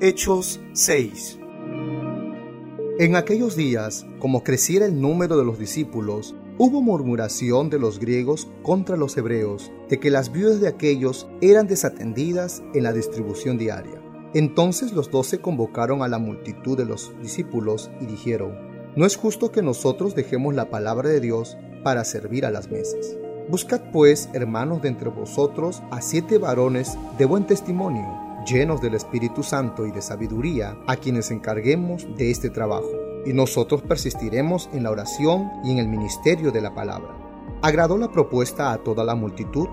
Hechos 6 En aquellos días, como creciera el número de los discípulos, hubo murmuración de los griegos contra los hebreos, de que las viudas de aquellos eran desatendidas en la distribución diaria. Entonces los doce convocaron a la multitud de los discípulos y dijeron, No es justo que nosotros dejemos la palabra de Dios para servir a las mesas. Buscad pues, hermanos de entre vosotros, a siete varones de buen testimonio, llenos del Espíritu Santo y de sabiduría, a quienes encarguemos de este trabajo, y nosotros persistiremos en la oración y en el ministerio de la palabra. Agradó la propuesta a toda la multitud,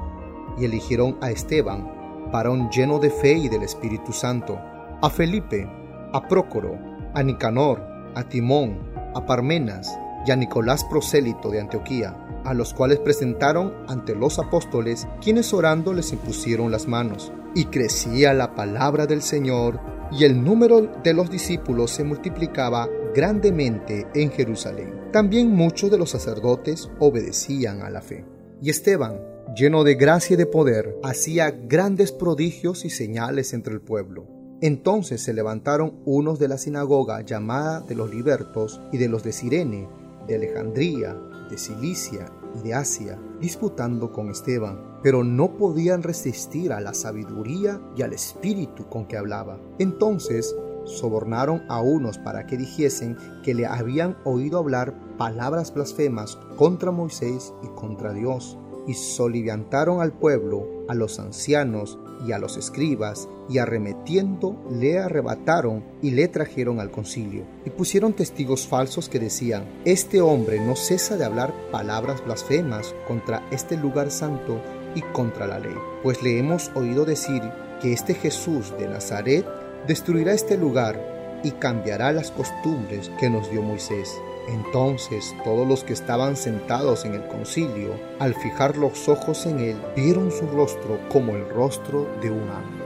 y eligieron a Esteban, varón lleno de fe y del Espíritu Santo, a Felipe, a Prócoro, a Nicanor, a Timón, a Parmenas y a Nicolás prosélito de Antioquía a los cuales presentaron ante los apóstoles, quienes orando les impusieron las manos. Y crecía la palabra del Señor, y el número de los discípulos se multiplicaba grandemente en Jerusalén. También muchos de los sacerdotes obedecían a la fe. Y Esteban, lleno de gracia y de poder, hacía grandes prodigios y señales entre el pueblo. Entonces se levantaron unos de la sinagoga llamada de los libertos y de los de Sirene, de Alejandría, de Cilicia y de Asia, disputando con Esteban, pero no podían resistir a la sabiduría y al espíritu con que hablaba. Entonces sobornaron a unos para que dijesen que le habían oído hablar palabras blasfemas contra Moisés y contra Dios, y soliviantaron al pueblo, a los ancianos y a los escribas, y arremetiendo le arrebataron y le trajeron al concilio. Y pusieron testigos falsos que decían, Este hombre no cesa de hablar palabras blasfemas contra este lugar santo y contra la ley. Pues le hemos oído decir que este Jesús de Nazaret destruirá este lugar y cambiará las costumbres que nos dio Moisés. Entonces todos los que estaban sentados en el concilio, al fijar los ojos en él, vieron su rostro como el rostro de un ángel.